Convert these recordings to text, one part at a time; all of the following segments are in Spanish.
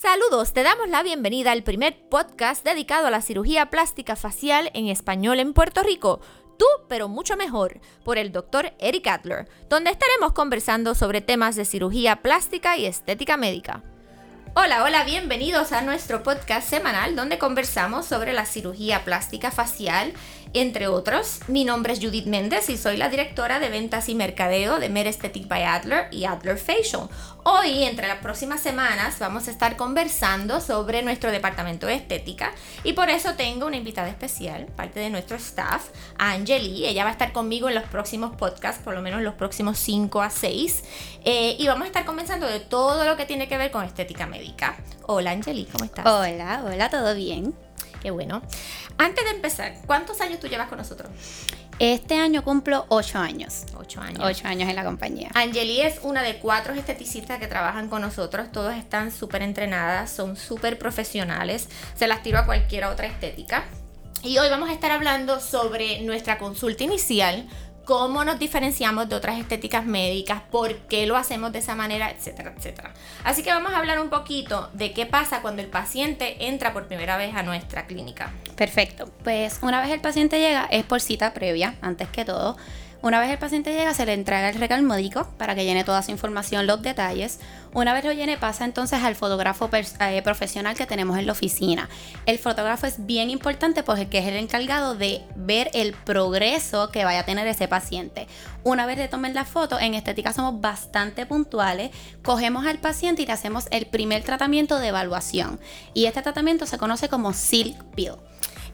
Saludos, te damos la bienvenida al primer podcast dedicado a la cirugía plástica facial en español en Puerto Rico. Tú, pero mucho mejor, por el doctor Eric Adler, donde estaremos conversando sobre temas de cirugía plástica y estética médica. Hola, hola, bienvenidos a nuestro podcast semanal donde conversamos sobre la cirugía plástica facial entre otros. Mi nombre es Judith Méndez y soy la directora de ventas y mercadeo de Med Aesthetic by Adler y Adler Facial. Hoy, entre las próximas semanas, vamos a estar conversando sobre nuestro departamento de estética y por eso tengo una invitada especial, parte de nuestro staff, Angeli. Ella va a estar conmigo en los próximos podcasts, por lo menos los próximos 5 a 6. Eh, y vamos a estar conversando de todo lo que tiene que ver con estética médica. Hola Angeli, ¿cómo estás? Hola, hola, ¿todo bien? Qué bueno. Antes de empezar, ¿cuántos años tú llevas con nosotros? Este año cumplo ocho años. Ocho años. Ocho años en la compañía. Angeli es una de cuatro esteticistas que trabajan con nosotros. Todas están súper entrenadas, son súper profesionales. Se las tiro a cualquier otra estética. Y hoy vamos a estar hablando sobre nuestra consulta inicial, cómo nos diferenciamos de otras estéticas médicas, por qué lo hacemos de esa manera, etcétera, etcétera. Así que vamos a hablar un poquito de qué pasa cuando el paciente entra por primera vez a nuestra clínica. Perfecto. Pues una vez el paciente llega es por cita previa, antes que todo. Una vez el paciente llega, se le entrega el regal médico para que llene toda su información, los detalles. Una vez lo llene, pasa entonces al fotógrafo eh, profesional que tenemos en la oficina. El fotógrafo es bien importante porque es el encargado de ver el progreso que vaya a tener ese paciente. Una vez le tomen la foto, en estética somos bastante puntuales, cogemos al paciente y le hacemos el primer tratamiento de evaluación. Y este tratamiento se conoce como Silk Peel.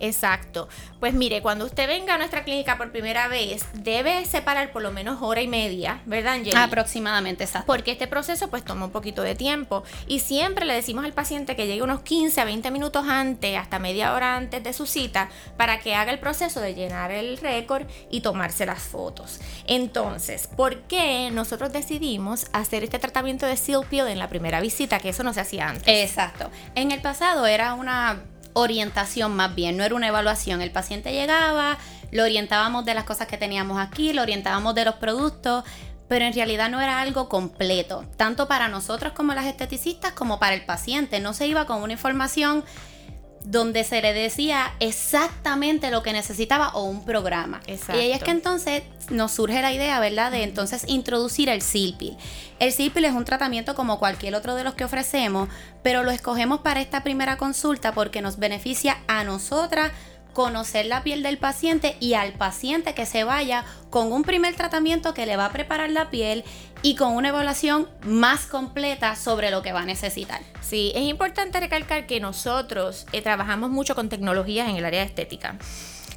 Exacto. Pues mire, cuando usted venga a nuestra clínica por primera vez, debe separar por lo menos hora y media, ¿verdad, Angeli? Aproximadamente, exacto. Porque este proceso pues toma un poquito de tiempo y siempre le decimos al paciente que llegue unos 15 a 20 minutos antes, hasta media hora antes de su cita, para que haga el proceso de llenar el récord y tomarse las fotos. Entonces, ¿por qué nosotros decidimos hacer este tratamiento de Seal Peel en la primera visita? Que eso no se hacía antes. Exacto. En el pasado era una orientación más bien, no era una evaluación. El paciente llegaba, lo orientábamos de las cosas que teníamos aquí, lo orientábamos de los productos, pero en realidad no era algo completo, tanto para nosotros como las esteticistas como para el paciente. No se iba con una información donde se le decía exactamente lo que necesitaba o un programa. Exacto. Y ahí es que entonces nos surge la idea, ¿verdad?, de entonces introducir el Silpil. El Silpil es un tratamiento como cualquier otro de los que ofrecemos, pero lo escogemos para esta primera consulta porque nos beneficia a nosotras conocer la piel del paciente y al paciente que se vaya con un primer tratamiento que le va a preparar la piel y con una evaluación más completa sobre lo que va a necesitar. Sí, es importante recalcar que nosotros eh, trabajamos mucho con tecnologías en el área de estética.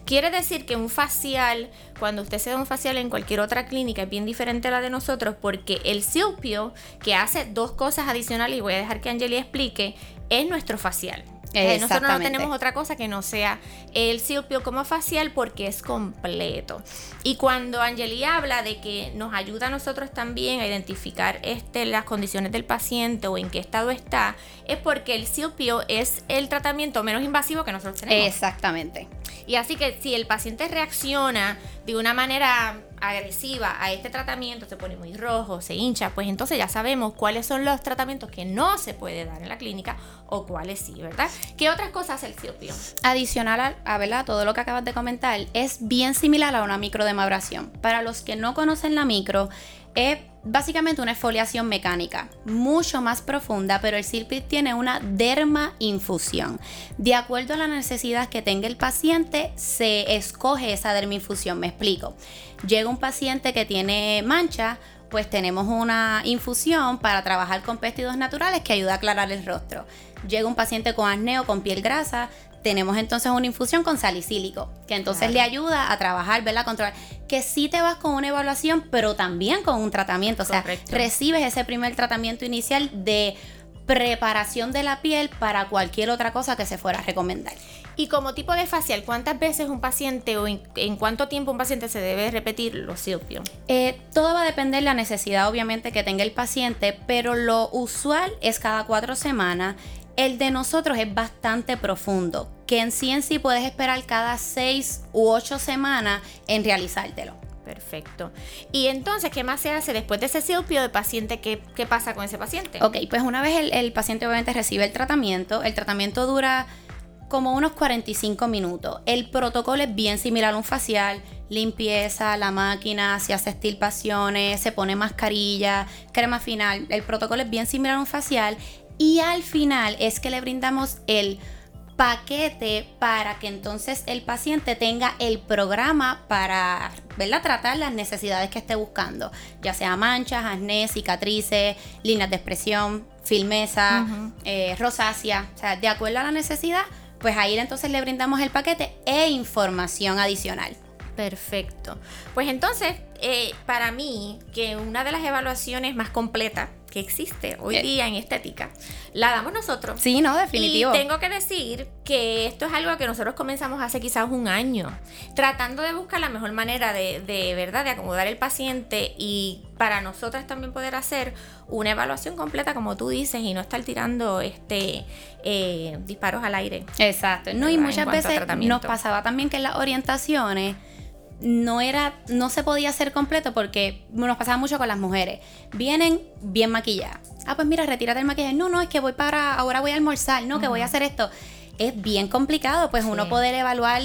Quiere decir que un facial, cuando usted se da un facial en cualquier otra clínica, es bien diferente a la de nosotros porque el Silpio, que hace dos cosas adicionales, y voy a dejar que Angeli explique, es nuestro facial. Eh, nosotros no tenemos otra cosa que no sea el Silpio como facial porque es completo. Y cuando Angeli habla de que nos ayuda a nosotros también a identificar este, las condiciones del paciente o en qué estado está, es porque el Silpio es el tratamiento menos invasivo que nosotros tenemos. Exactamente. Y así que si el paciente reacciona de una manera agresiva a este tratamiento, se pone muy rojo, se hincha, pues entonces ya sabemos cuáles son los tratamientos que no se puede dar en la clínica o cuáles sí, ¿verdad? ¿Qué otras cosas hace el Silpio? Adicional a, ¿verdad? todo lo que acabas de comentar, es bien similar a una microdemabración. Para los que no conocen la micro, es básicamente una exfoliación mecánica, mucho más profunda, pero el Silpit tiene una derma infusión. De acuerdo a la necesidad que tenga el paciente, se escoge esa derma infusión. Me explico. Llega un paciente que tiene mancha, pues tenemos una infusión para trabajar con péptidos naturales que ayuda a aclarar el rostro. Llega un paciente con acné o con piel grasa, tenemos entonces una infusión con salicílico, que entonces le ayuda a trabajar, verla controlar. Que sí te vas con una evaluación, pero también con un tratamiento. O sea, recibes ese primer tratamiento inicial de preparación de la piel para cualquier otra cosa que se fuera a recomendar. Y como tipo de facial, ¿cuántas veces un paciente o en, cuánto tiempo un paciente se debe repetir los silpios? Eh, todo va a depender de la necesidad, obviamente, que tenga el paciente, pero lo usual es cada cuatro semanas el de nosotros es bastante profundo, que en sí en sí puedes esperar cada seis u ocho semanas en realizártelo. Perfecto. Y entonces, ¿qué más se hace después de ese silpio de paciente? ¿Qué, qué pasa con ese paciente? Ok, pues una vez el, el paciente obviamente recibe el tratamiento, el tratamiento dura como unos 45 minutos. El protocolo es bien similar a un facial, limpieza, la máquina, se hace estilpaciones, se pone mascarilla, crema final. El protocolo es bien similar a un facial y al final es que le brindamos el paquete para que entonces el paciente tenga el programa para ¿verdad? tratar las necesidades que esté buscando, ya sea manchas, acné, cicatrices, líneas de expresión, filmeza, eh, rosácea, o sea, de acuerdo a la necesidad, pues ahí entonces le brindamos el paquete e información adicional. Perfecto. Pues entonces, eh, para mí, que una de las evaluaciones más completas que existe hoy Eh. día en estética, la damos nosotros. Sí, no, definitivo. Y tengo que decir que esto es algo que nosotros comenzamos hace quizás un año, tratando de buscar la mejor manera de, de verdad, de acomodar el paciente y para nosotras también poder hacer una evaluación completa, como tú dices, y no estar tirando este eh, disparos al aire. Exacto. No, y muchas veces nos pasaba también que en las orientaciones no era, no se podía hacer completo porque nos pasaba mucho con las mujeres. Vienen bien maquilladas. Ah, pues mira, retírate el maquillaje. No, no, es que voy para, ahora voy a almorzar, no, que voy a hacer esto. Es bien complicado, pues uno poder evaluar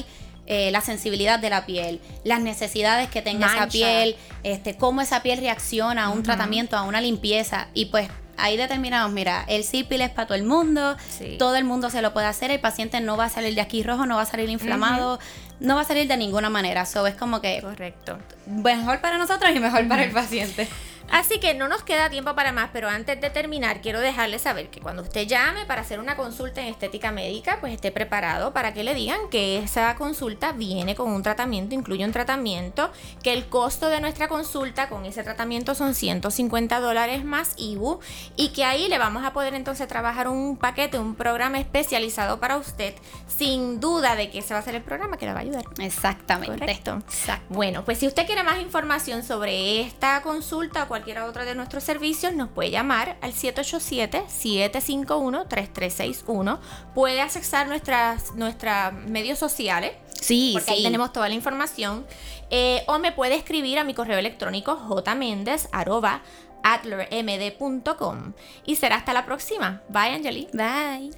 eh, la sensibilidad de la piel, las necesidades que tenga esa piel, este, cómo esa piel reacciona a un tratamiento, a una limpieza. Y pues ahí determinamos, mira, el CIPIL es para todo el mundo, Sí. todo el mundo se lo puede hacer, el paciente no va a salir de aquí rojo, no va a salir inflamado, no va a salir de ninguna manera. So es como que Correcto. mejor para nosotros y mejor para el paciente. Así que no nos queda tiempo para más, pero antes de terminar quiero dejarle saber que cuando usted llame para hacer una consulta en estética médica, pues esté preparado para que le digan que esa consulta viene con un tratamiento, incluye un tratamiento, que el costo de nuestra consulta con ese tratamiento son 150 dólares más IBU y que ahí le vamos a poder entonces trabajar un paquete, un programa especializado para usted, sin duda de que ese va a ser el programa que le va a ayudar. Exactamente. Correcto. Exacto. Bueno, pues si usted quiere más información sobre esta consulta cualquiera otra de nuestros servicios, nos puede llamar al 787-751-3361. Puede accesar nuestras, nuestras medios sociales, Sí, porque ahí tenemos toda la información. Eh, o me puede escribir a mi correo electrónico jmendez.atlermd.com. Y será hasta la próxima. Bye, Angeli. Bye.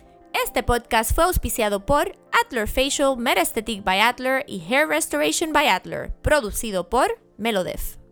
Este podcast fue auspiciado por Adler Facial, Metaesthetic by Adler y Hair Restoration by Adler, producido por Melodef.